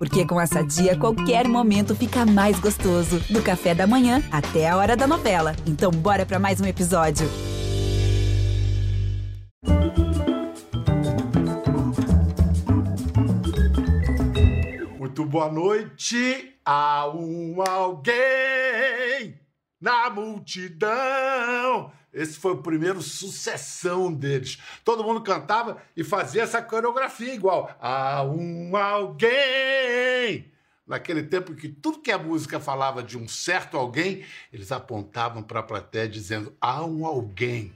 Porque com essa dia, qualquer momento fica mais gostoso. Do café da manhã até a hora da novela. Então, bora para mais um episódio. Muito boa noite. Há um alguém na multidão. Esse foi o primeiro sucessão deles. Todo mundo cantava e fazia essa coreografia igual. Há um alguém. Naquele tempo que tudo que a música falava de um certo alguém, eles apontavam para a plateia dizendo: há um alguém.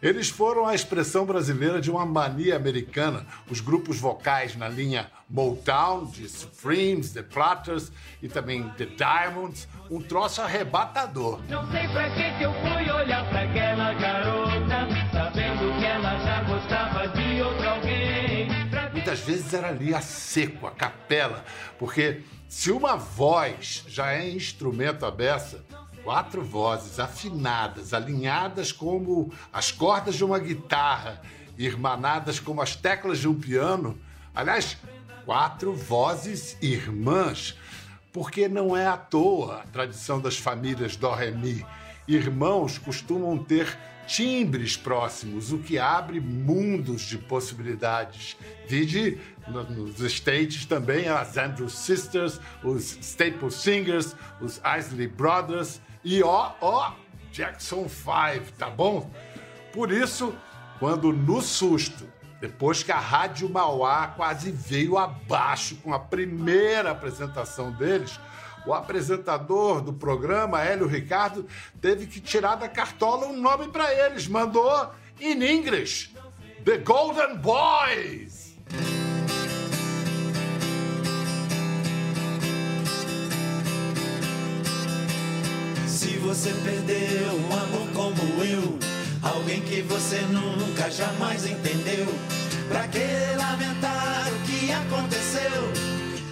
Eles foram a expressão brasileira de uma mania americana. Os grupos vocais na linha Motown, de Supremes, The Platters e também The Diamonds, um troço arrebatador. Não sei pra que, que eu fui olhar pra aquela garota, sabendo que ela já gostava de outro alguém. Pra... Muitas vezes era ali a seco, a capela, porque se uma voz já é instrumento à beça, quatro vozes afinadas, alinhadas como as cordas de uma guitarra, irmanadas como as teclas de um piano. Aliás, quatro vozes irmãs, porque não é à toa a tradição das famílias do ré mi. Irmãos costumam ter timbres próximos, o que abre mundos de possibilidades. Vide nos States também as Andrew Sisters, os Staple Singers, os Isley Brothers e ó, ó, Jackson 5, tá bom? Por isso, quando no susto, depois que a Rádio Mauá quase veio abaixo com a primeira apresentação deles, o apresentador do programa, Hélio Ricardo, teve que tirar da cartola um nome para eles. Mandou in English: The Golden Boys. Você perdeu um amor como eu, alguém que você nunca jamais entendeu, pra que lamentar o que aconteceu?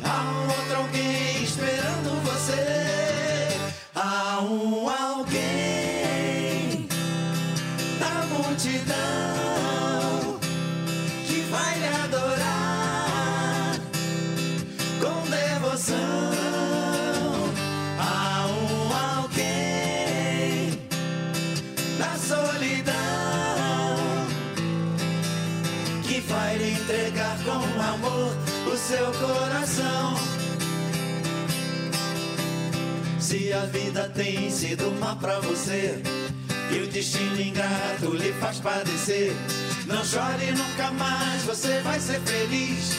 Há um outro alguém esperando você. Há um alguém seu coração. Se a vida tem sido má pra você e o destino ingrato lhe faz padecer, não chore nunca mais, você vai ser feliz.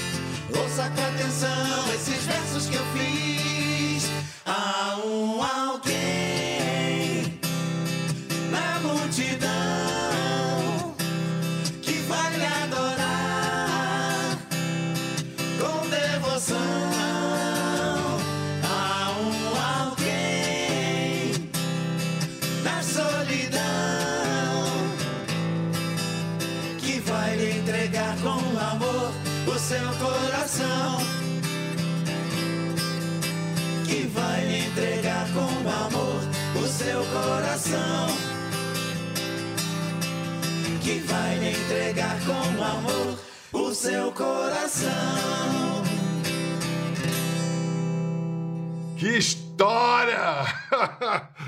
Ouça com atenção esses versos que eu fiz. Seu coração. Que vai lhe entregar com amor o seu coração. Que vai lhe entregar com amor o seu coração. Que história!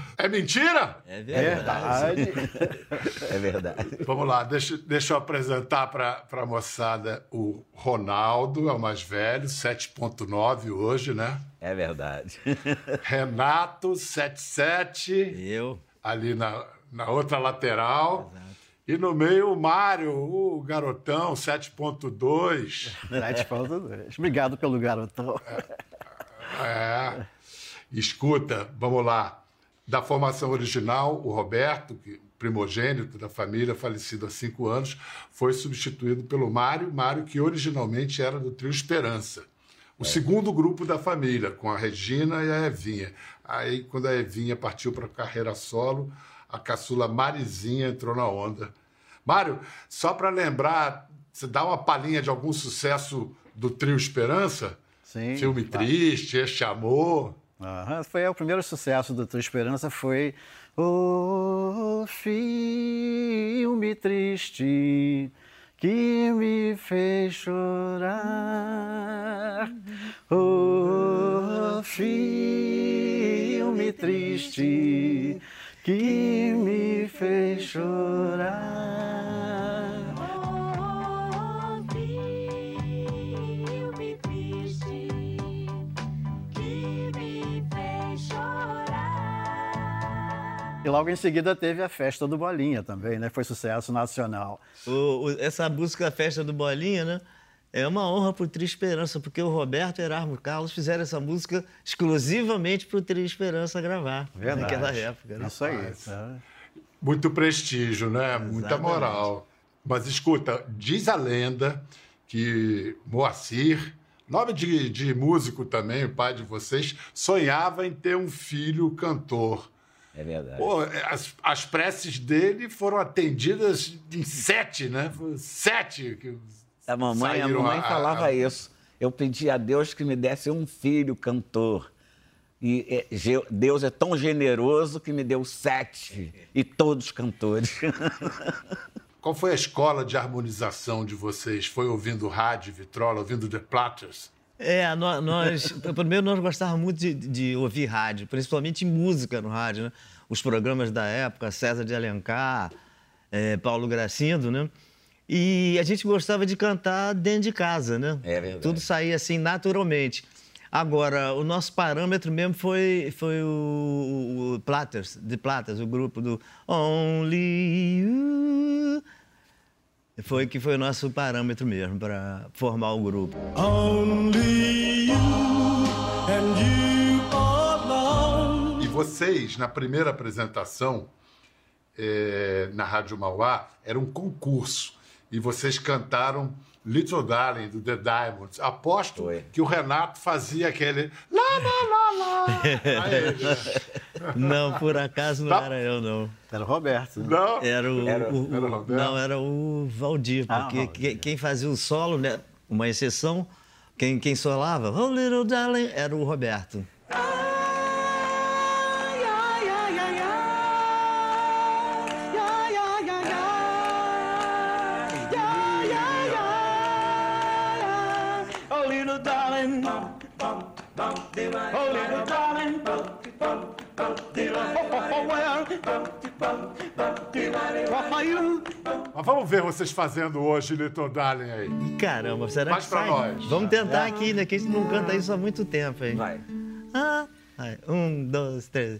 É mentira? É Verdade. É verdade. Vamos lá, deixa, deixa eu apresentar para a moçada o Ronaldo, é o mais velho, 7,9 hoje, né? É verdade. Renato, 7,7, Eu. ali na, na outra lateral. E no meio o Mário, o garotão, 7,2. Sete pontos. Obrigado pelo garotão. É. Escuta, vamos lá. Da formação original, o Roberto, que primogênito da família, falecido há cinco anos, foi substituído pelo Mário, Mário que originalmente era do trio Esperança. O segundo grupo da família, com a Regina e a Evinha. Aí, quando a Evinha partiu para a carreira solo, a caçula Marizinha entrou na onda. Mário, só para lembrar, você dá uma palhinha de algum sucesso do trio Esperança? Sim. Filme claro. triste, Este Amor. Aham, Foi o primeiro sucesso do Tua Esperança foi O filme triste que me fez chorar. Oh, filme triste que me fez chorar. E logo em seguida teve a festa do Bolinha também, né? Foi sucesso nacional. O- o- essa música Festa do Bolinha, né? É uma honra pro Tri Esperança, porque o Roberto e Erasmo Carlos fizeram essa música exclusivamente pro Tri Esperança gravar. Verdade. Naquela época. Né? Isso aí. Tá? Muito prestígio, né? Muita Exatamente. moral. Mas escuta, diz a lenda que Moacir, nome de, de músico também, o pai de vocês, sonhava em ter um filho cantor. É verdade. Pô, as, as preces dele foram atendidas em sete, né? Sete. que A mamãe, a mamãe a- falava a- isso. Eu pedi a Deus que me desse um filho cantor. E é, Deus é tão generoso que me deu sete, e todos cantores. Qual foi a escola de harmonização de vocês? Foi ouvindo rádio, vitrola, ouvindo The Platters? É, nó- nós, primeiro nós gostávamos muito de, de ouvir rádio, principalmente música no rádio, né? Os programas da época, César de Alencar, eh, Paulo Gracindo, né? E a gente gostava de cantar dentro de casa, né? É verdade. Tudo saía assim naturalmente. Agora, o nosso parâmetro mesmo foi, foi o, o Platters, de Platters, o grupo do Only You. Foi que foi o nosso parâmetro mesmo para formar o grupo. Only you and you alone. E vocês, na primeira apresentação eh, na Rádio Mauá, era um concurso. E vocês cantaram Little Darling, do The Diamonds. Aposto Foi. que o Renato fazia aquele lá, lá, lá, lá. Aí, Não, por acaso não Tá. era eu, não. Era o Roberto. né? não, Era o. Era- o- era o Roberto? não, era o Valdir, Ah, porque Valdir. que- quem fazia o solo, né, uma exceção, quem, quem solava, Oh Little Darling, era o Roberto. Little darling. Mas vamos ver vocês fazendo hoje Little Darling aí. E caramba, será Faz que pra sai? nós. Vamos tentar aqui, né? Que a gente não canta isso há muito tempo, hein? Vai. Ah, vai. Um, dois, três.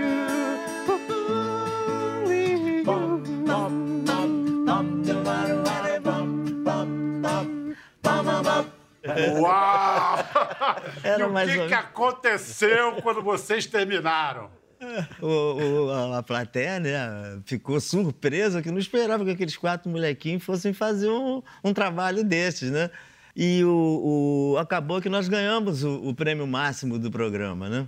Uau! Era e o mais que, ou que aconteceu quando vocês terminaram? O, o- a- a plateia, né, ficou surpresa que não esperava que aqueles quatro molequinhos fossem fazer um, um trabalho desses, né? E o, o- acabou que nós ganhamos o, o prêmio máximo do programa, né?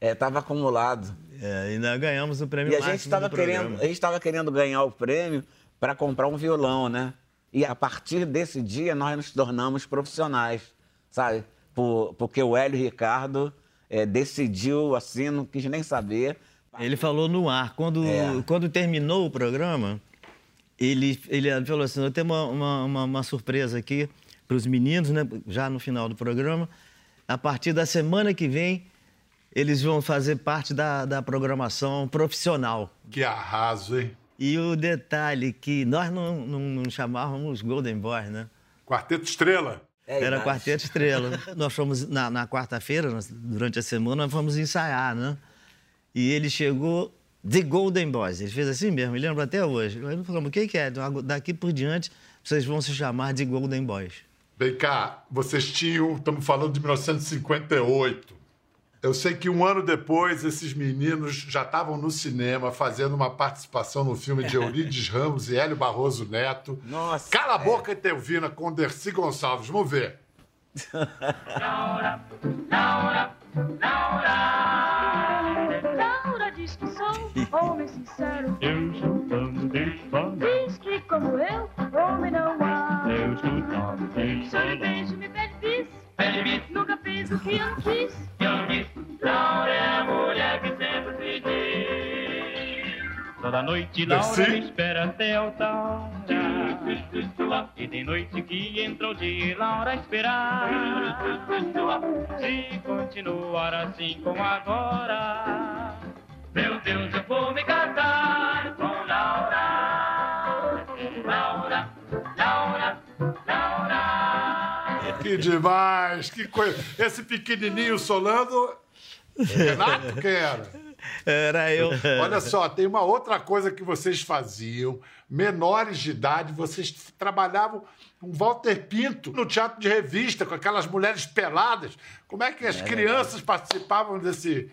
É, tava acumulado. É, ainda ganhamos o prêmio E a máximo gente estava do querendo, programa. a gente estava querendo ganhar o prêmio para comprar um violão, né? E a partir desse dia nós nos tornamos profissionais, sabe? Por- porque o Hélio Ricardo eh, decidiu assim, não quis nem saber. Ele falou no ar. Quando, É. quando terminou o programa, ele, ele falou assim: eu tenho uma, uma, uma- uma surpresa aqui para os meninos, né? Já no final do programa. A partir da semana que vem, eles vão fazer parte da, da programação profissional. Que arraso, hein? E o detalhe que nós não, não, não chamávamos Golden Boy, né? Quarteto Estrela. É, Era mas- Quarteto Estrela. nós fomos, na, na quarta-feira, durante a semana, nós fomos ensaiar, né? E ele chegou The Golden Boys. Ele fez assim mesmo, me lembro até hoje. Nós falamos, o que, que é? Então, Daqui por diante, vocês vão se chamar de Golden Boys. Vem cá, vocês tinham, estamos falando de 1958. Eu sei que um ano depois, esses meninos já estavam no cinema fazendo uma participação no filme de Eurides Ramos e Hélio Barroso Neto. Nossa, Cala a é. boca, Teuvina, com Dercy Gonçalves. Vamos ver. noite Laura me espera até alta hora. E tem noite que entra o dia e Laura esperar. Se continuar assim como agora, meu Deus, eu vou me casar com Laura. Laura, Laura, Laura. Que demais, que coisa. Esse pequenininho solando. Renato, quem era? Era eu. Olha só, tem uma outra coisa que vocês faziam. Menores de idade, vocês trabalhavam com Walter Pinto no teatro de revista, com aquelas mulheres peladas. Como é que as crianças participavam desse,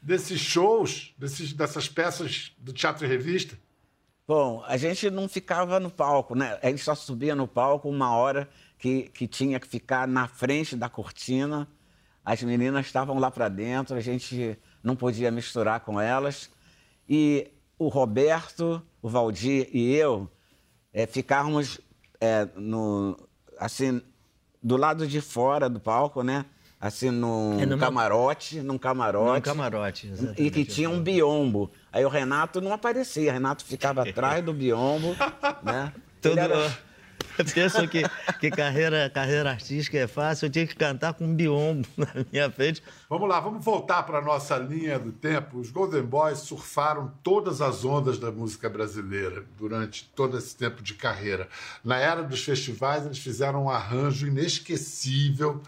desses shows, desses, dessas peças do teatro de revista? Bom, a gente não ficava no palco, né? A gente só subia no palco uma hora que, que tinha que ficar na frente da cortina. As meninas estavam lá para dentro, a gente não podia misturar com elas. E o Roberto, o Valdir e eu eh, ficávamos eh, no, assim, do lado de fora do palco, né? Assim, num É, numa- camarote, num camarote. Num camarote, exatamente. E que tinha um biombo. Aí o Renato não aparecia, o Renato ficava atrás do biombo, né? Todo... Ele era- Pensa que, que carreira, carreira artística é fácil, eu tinha que cantar com um biombo na minha frente. Vamos lá, vamos voltar para a nossa linha do tempo. Os Golden Boys surfaram todas as ondas da música brasileira durante todo esse tempo de carreira. Na era dos festivais, eles fizeram um arranjo inesquecível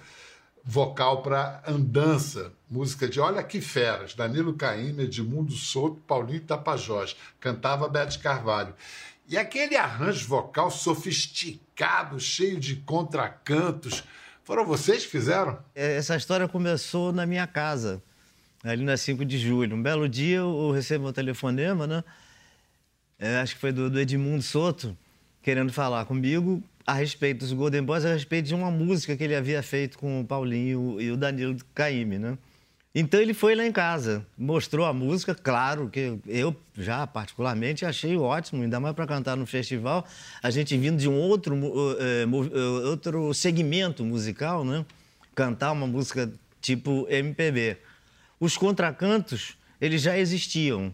vocal para Andança, música de Olha Que Feras, Danilo Caymmi, Edmundo Souto, Paulinho Tapajós, cantava Bete Carvalho. E aquele arranjo vocal sofisticado, cheio de contracantos, foram vocês que fizeram? É, Essa história começou na minha casa, ali na 5 de julho. Um belo dia eu recebo um telefonema, né? É, acho que foi do, do Edmundo Soto, querendo falar comigo a respeito dos Golden Boys, a respeito de uma música que ele havia feito com o Paulinho e o Danilo Caymmi, né? Então ele foi lá em casa, mostrou a música, claro que eu já particularmente achei ótimo, ainda mais para cantar no festival, a gente vindo de um outro, mu- eh, eh, outro segmento musical, né? Cantar uma música tipo MPB. Os contracantos, eles já existiam,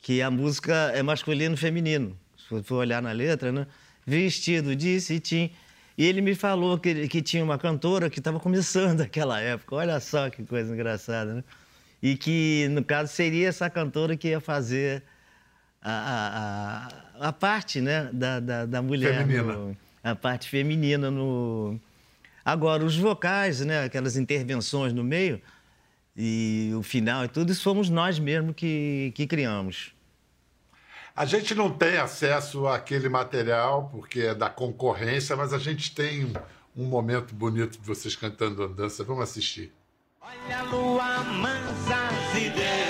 que a música é masculino e feminino. Se for olhar na letra, né? Vestido de cetim. E ele me falou que, que tinha uma cantora que estava começando naquela época. Olha só que coisa engraçada, né? E que, no caso, seria essa cantora que ia fazer a, a, a, parte né, da, da, da mulher. Feminina. no- a parte feminina no... Agora, os vocais, né, aquelas intervenções no meio e o final e tudo, isso fomos nós mesmos que, que criamos. A gente não tem acesso àquele material porque é da concorrência, mas a gente tem um, momento bonito de vocês cantando andança. Vamos assistir. Olha a lua mansa se derramou.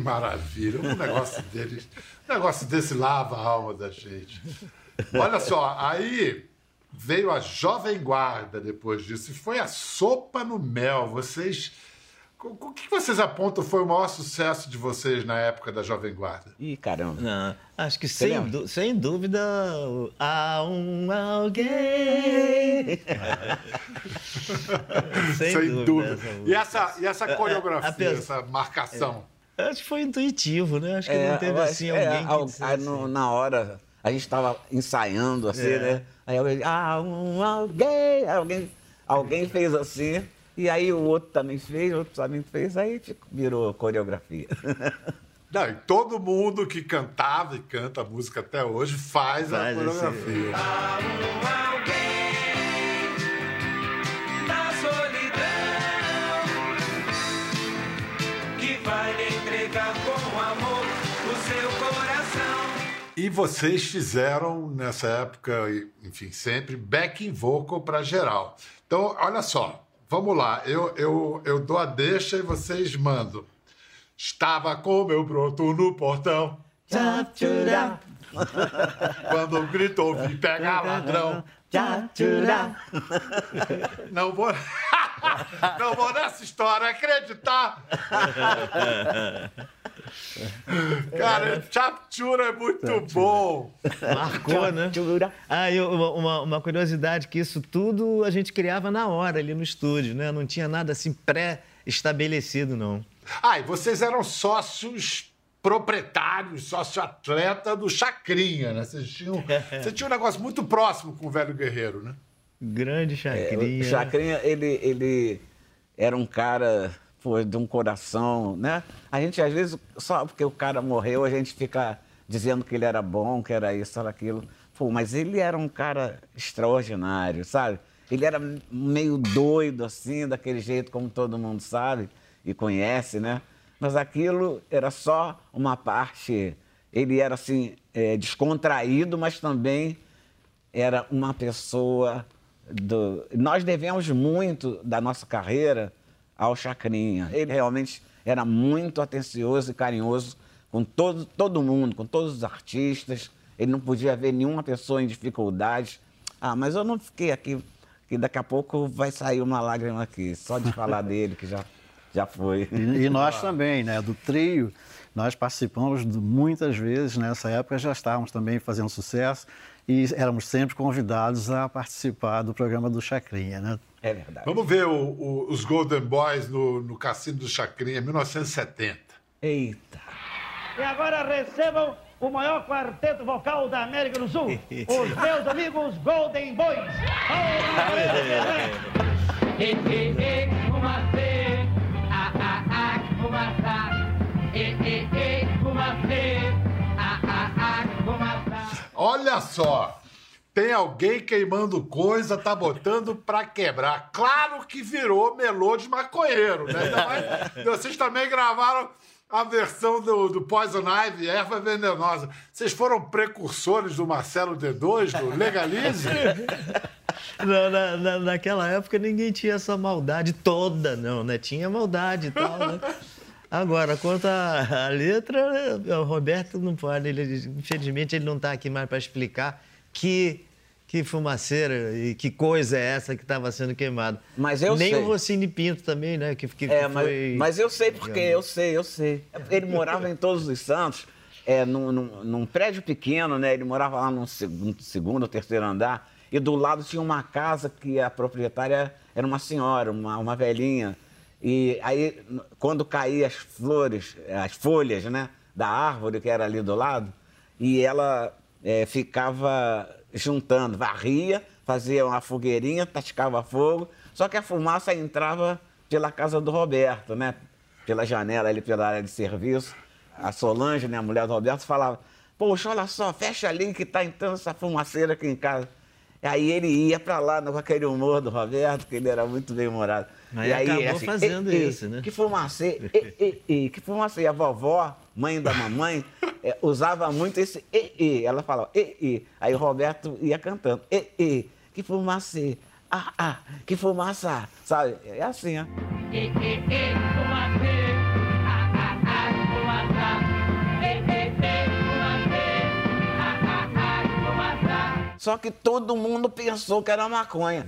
Maravilha! Um negócio deles, um negócio desse lava a alma da gente. Olha só, aí veio a Jovem Guarda depois disso e foi a sopa no mel. Vocês. O que vocês apontam foi o maior sucesso de vocês na época da Jovem Guarda? Ih, caramba. Não, acho que sem, dú- sem dúvida há um alguém. sem, dúvida. essa E essa, e essa coreografia, apesar- essa marcação? Acho que foi intuitivo, né? Acho que É, não teve assim é, alguém que al- aí no- na hora, A gente estava ensaiando assim, É. né? Aí alguém, ah, um, alguém, alguém, alguém fez assim, e aí o outro também fez, o outro também fez, aí ficou- virou coreografia. Não, e todo mundo que cantava e canta música até hoje faz, a Faz esse- coreografia. da com amor o seu coração. E vocês fizeram nessa época, enfim, sempre backing vocal para geral. Então, olha só, vamos lá. Eu, eu, eu dou a deixa e vocês mandam. Estava com meu broto no portão. Quando gritou, vim pegar ladrão. Não vou. Não vou nessa história acreditar. Cara, Chaptura é muito bom. Marcou, né? Ah, e uma, uma, uma curiosidade, que isso tudo a gente criava na hora ali no estúdio, né? Não tinha nada assim pré-estabelecido, não. Ah, e vocês eram sócios proprietários, sócio-atleta do Chacrinha, né? Vocês tinham, você tinha um negócio muito próximo com o velho guerreiro, né? Grande chacrinha. O Chacrinha, ele, ele era um cara pô, de um coração, né? A gente, às vezes, só porque o cara morreu, a gente fica dizendo que ele era bom, que era isso, era aquilo. Pô, mas ele era um cara extraordinário, sabe? Ele era meio doido, assim, daquele jeito, como todo mundo sabe e conhece, né? Mas aquilo era só uma parte. Ele era, assim, é, descontraído, mas também era uma pessoa do... Nós devemos muito da nossa carreira ao Chacrinha. Ele realmente era muito atencioso e carinhoso com todo, todo mundo, com todos os artistas. Ele não podia ver nenhuma pessoa em dificuldade. Ah, mas eu não fiquei aqui, que daqui a pouco vai sair uma lágrima aqui, só de falar dele, que já, já foi. E, e nós também, né? Do trio, nós participamos muitas vezes, nessa época já estávamos também fazendo sucesso e éramos sempre convidados a participar do programa do Chacrinha, né? É verdade. Vamos ver o- o- os Golden Boys no, no Cassino do Chacrinha, 1970. Eita. E agora recebam o maior quarteto vocal da América do Sul, os meus amigos Golden Boys. E, Olha só, tem alguém queimando coisa, tá botando pra quebrar. Claro que virou melô de maconheiro, né? Ainda mais- vocês também gravaram a versão do, do Poison Ivy, erva venenosa. Vocês foram precursores do Marcelo D2, do Legalize? Na, na- na- naquela época ninguém tinha essa maldade toda, não, né? Tinha maldade e tal, né? Agora, quanto à letra, né, o Roberto não pode, ele- infelizmente ele não está aqui mais para explicar que, que fumaceira e que coisa é essa que estava sendo queimada. Mas eu Nem sei. o Rocine Pinto também, né? Que, que É, que mas, foi... mas eu sei porque, eu sei, eu sei. Ele morava em Todos os Santos, é, num, num- num prédio pequeno, né? Ele morava lá no segundo, segundo ou terceiro andar, e do lado tinha uma casa que a proprietária era uma senhora, uma, uma velhinha. E aí, quando caíam as flores, as folhas, né? Da árvore que era ali do lado, e ela é, ficava juntando, varria, fazia uma fogueirinha, tascava fogo, só que a fumaça entrava pela casa do Roberto, né? Pela janela ali, pela área de serviço. A Solange, né, a mulher do Roberto, falava, poxa, olha só, fecha ali que tá entrando essa fumaceira aqui em casa. E aí ele ia pra lá com aquele humor do Roberto, que ele era muito bem-humorado. Aí E aí, acabou assim, fazendo "Ei, ei, isso, né?" Que ei, ei, que fumaceira. A vovó, mãe da mamãe, eh, usava muito esse e, e. Ela falava e, e. Aí o Roberto ia cantando e, e. Que fumaceira. Ah, ah, que fumaça. Sabe? É assim, ó. E, e, e, fumacê, Só que todo mundo pensou que era maconha.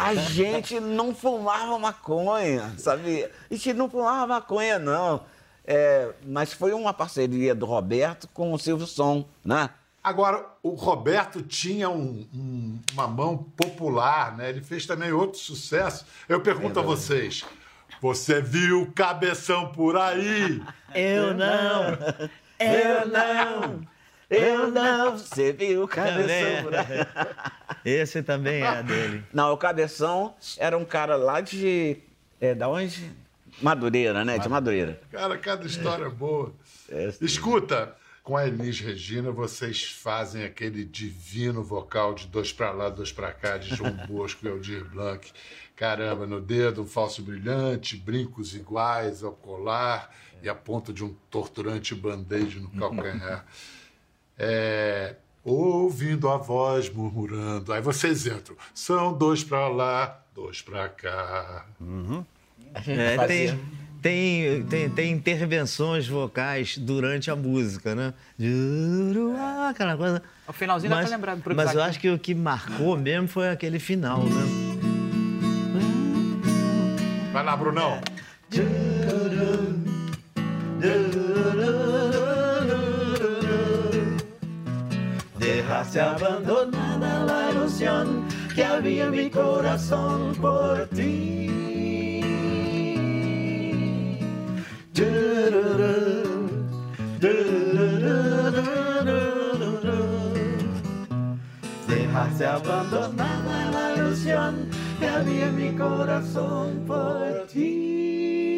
A gente não fumava maconha, sabia? A gente não fumava maconha, não. É, mas foi uma parceria do Roberto com o Silvio Som, né? Agora, o Roberto tinha um- um- uma mão popular, né? Ele fez também outro sucesso. Eu pergunto a vocês: você viu cabeção por aí? Eu não, eu não, Eu não, você viu o Também cabeção. é. Esse também é dele. Não, o Cabeção era um cara lá de. É, da onde? Madureira, né? De Madureira. Cara, cada história boa. É. Escuta, com a Elis Regina, vocês fazem aquele divino vocal de dois pra lá, dois pra cá, de João Bosco e Aldir Blanc. Caramba, no dedo um falso brilhante, brincos iguais ao colar e a ponta de um torturante band-aid no calcanhar. É, ouvindo a voz murmurando. Aí vocês entram. São dois pra lá, dois pra cá. É, Fazia. tem, tem, tem, tem intervenções vocais durante a música, né? Juruá, Aquela coisa. O finalzinho dá mas, pra lembrar Mas eu acho que o que marcou mesmo foi aquele final, né? Vai lá, Brunão. Dejaste abandonada la ilusión que había en mi corazón por ti. Dejaste abandonada la ilusión que había en mi corazón por ti.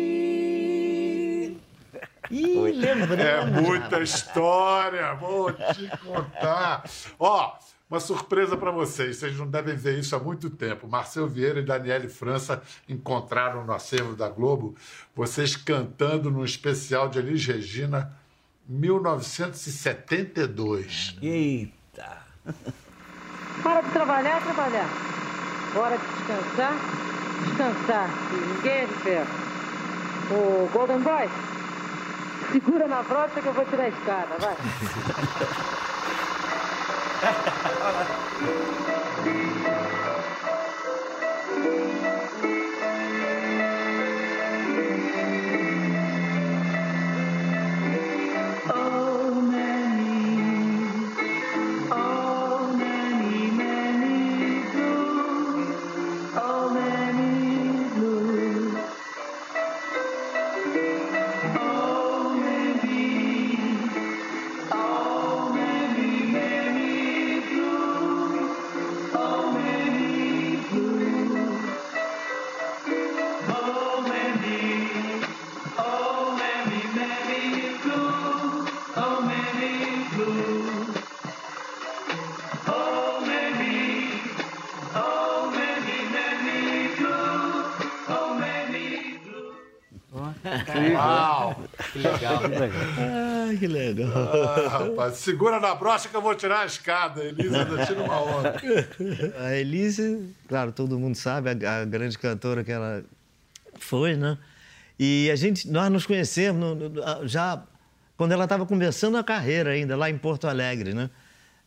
Ih, lembra? É muita história, vou te contar. Ó, uma surpresa para vocês, vocês não devem ver isso há muito tempo. Marcel Vieira e Daniele França encontraram no acervo da Globo vocês cantando num especial de Elis Regina 1972. Eita! Hora de trabalhar, trabalhar. Hora de descansar, descansar. E ninguém é de ferro. O Golden Boy, segura na brocha que eu vou tirar a escada, vai. Que legal. Ai, que legal. Ah, rapaz, segura na brocha que eu vou tirar a escada. Elisa, ainda tira uma onda. A Elise, claro, todo mundo sabe, a, a grande cantora que ela foi, né? E a gente, nós nos conhecemos no- no- a- já quando ela estava começando a carreira ainda, lá em Porto Alegre, né?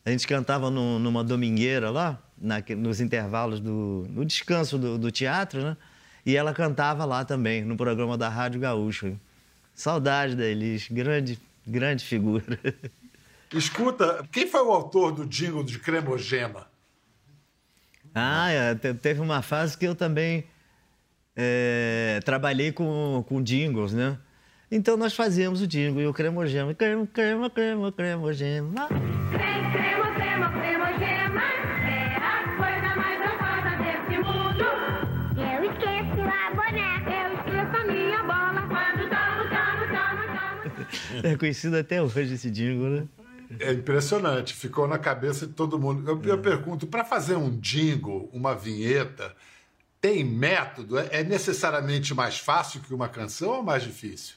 A gente cantava no- numa domingueira lá, naque- nos intervalos do no descanso do, do teatro, né? E ela cantava lá também, no programa da Rádio Gaúcho. Saudade da Elis, grande, grande figura. Escuta, quem foi o autor do jingle de Cremogema? Ah, é, te- teve uma fase que eu também é, trabalhei com, com jingles, né? Então nós fazíamos o jingle e o cremogema. Crema, crema, crema, cremogema. Crema, crema, crema, crema, É conhecido até hoje esse jingle, né? É impressionante, ficou na cabeça de todo mundo. Eu, eu pergunto, para fazer um jingle, uma vinheta, tem método? É, é necessariamente mais fácil que uma canção ou mais difícil?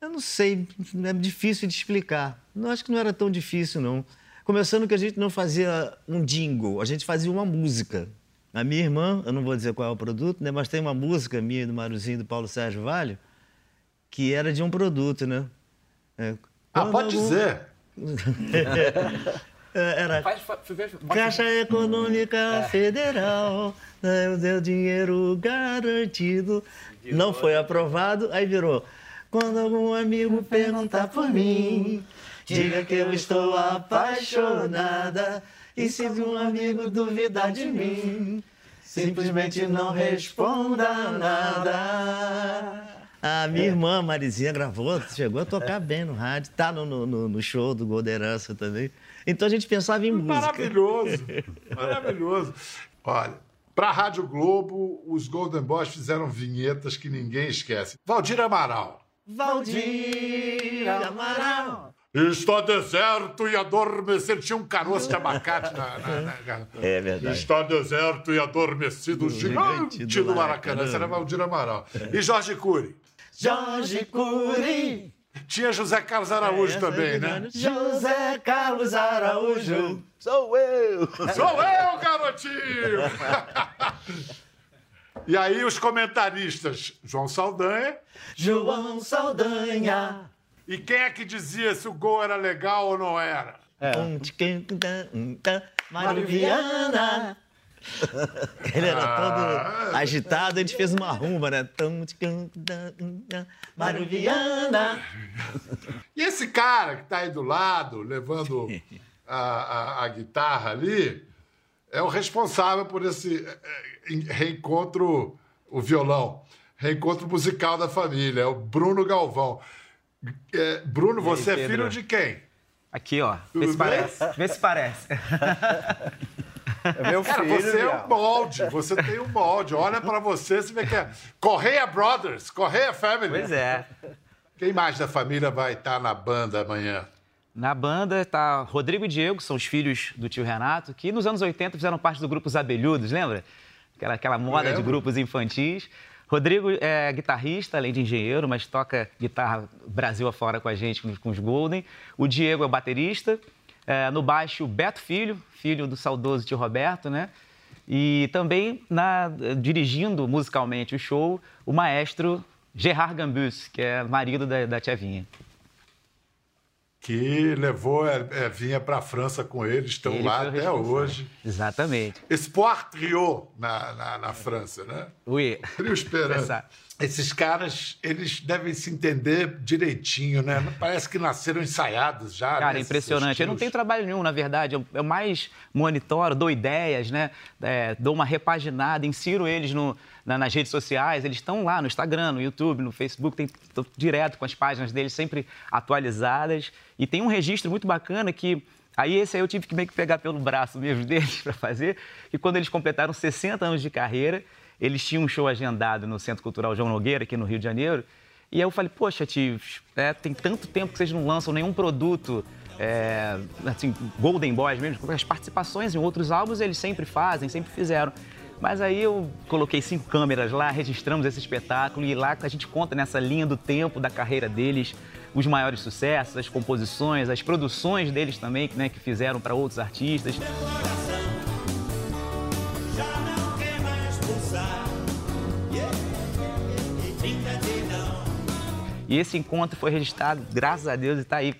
Eu não sei, é difícil de explicar. Não acho que não era tão difícil, não. Começando que a gente não fazia um jingle, a gente fazia uma música. A minha irmã, eu não vou dizer qual é o produto, né? Mas tem uma música minha do Maruzinho do Paulo Sérgio Vale, que era de um produto, né? É, Ah, pode algum- dizer. É, Era Faz, faz, faz, Caixa Econômica Federal, né, o seu dinheiro garantido. Não foi aprovado, aí virou. Quando algum amigo perguntar por mim, diga que eu estou apaixonada. E se um amigo duvidar de mim, simplesmente não responda nada. A minha irmã, Marizinha, gravou, chegou a tocar bem no rádio, tá no, no, no- no show do Golden Herança também. Então a gente pensava em música. Maravilhoso, maravilhoso. Olha, para a Rádio Globo, os Golden Boys fizeram vinhetas que ninguém esquece. Valdir Amaral. Valdir Amaral. Está deserto e adormecido. Tinha um caroço de abacate na. na- na- É verdade. Está deserto e adormecido o gigante do do Maracanã. Esse era Valdir Amaral. E Jorge Cury. Jorge Cury. Tinha José Carlos Araújo Essa também, é né? José Carlos Araújo. Sou eu. Sou eu, garotinho! e aí os comentaristas, João Saldanha. João Saldanha. E quem é que dizia se o gol era legal ou não era? Tum, tum. Mário Viana. Ele era todo agitado, a gente fez uma rumba, né? Viana. E esse cara que tá aí do lado, levando a, a- a guitarra ali, é o responsável por esse eh, eh, reencontro, o violão, reencontro musical da família, é o Bruno Galvão. Eh, Bruno, E aí, você é filho de quem? Aqui, ó. Vê se parece. Vê se parece. É meu Cara, filho, você é um molde, você tem um molde. Olha pra você, você vê que é Correia Brothers, Correia Family. Pois é. Quem mais da família vai estar na banda amanhã? Na banda tá Rodrigo e Diego, são os filhos do tio Renato, que nos anos 80 fizeram parte do grupo Os Abelhudos, lembra? Aquela, aquela moda de grupos infantis. Rodrigo é guitarrista, além de engenheiro, mas toca guitarra Brasil afora com a gente, com os Golden. O Diego é baterista. É, no baixo, Beto Filho, filho do saudoso tio Roberto, né? E também na- dirigindo musicalmente o show, o maestro Gerard Gambus, que é marido da, da tia Vinha. Que levou é, é, vinha pra França com eles, estão Ele lá até hoje. Exatamente. Espoir Trio na, na, na França, né? Oui. Trio Esperança. Esses caras, eles devem se entender direitinho, né? Parece que nasceram ensaiados já. Cara, né, impressionante. esses Eu não tenho trabalho nenhum, na verdade. Eu, eu mais monitoro, dou ideias, né? É, dou uma repaginada, insiro eles no- na- nas redes sociais. Eles estão lá no Instagram, no YouTube, no Facebook. Tem, tô direto com as páginas deles sempre atualizadas. E tem um registro muito bacana que... Aí esse aí eu tive que meio que pegar pelo braço mesmo deles para fazer. E quando eles completaram 60 anos de carreira, eles tinham um show agendado no Centro Cultural João Nogueira, aqui no Rio de Janeiro. E aí eu falei, poxa, tios, é, tem tanto tempo que vocês não lançam nenhum produto, é, assim, Golden Boys mesmo, as participações em outros álbuns eles sempre fazem, sempre fizeram. Mas aí eu coloquei cinco câmeras lá, registramos esse espetáculo e lá a gente conta nessa linha do tempo da carreira deles, os maiores sucessos, as composições, as produções deles também, né, que fizeram para outros artistas. E esse encontro foi registrado, graças a Deus, e está aí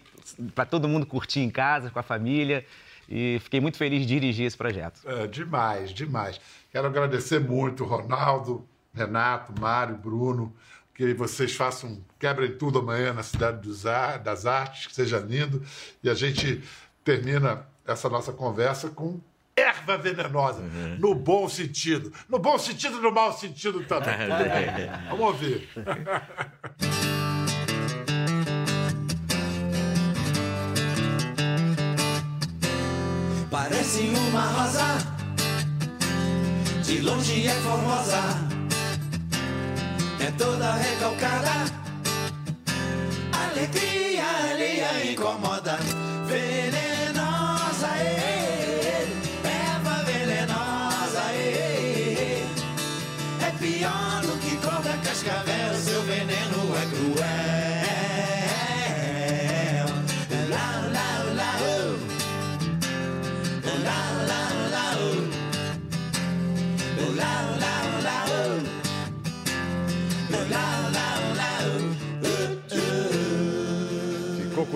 para todo mundo curtir em casa, com a família. E fiquei muito feliz de dirigir esse projeto. É, demais, demais. Quero agradecer muito, Ronaldo, Renato, Mário, Bruno, que vocês façam, quebrem tudo amanhã na Cidade dos Ar- das Artes, que seja lindo. E a gente termina essa nossa conversa com erva venenosa, no bom sentido. No bom sentido e no mau sentido também. Vamos ouvir. Parece uma rosa, de longe é formosa, é toda recalcada. Alegria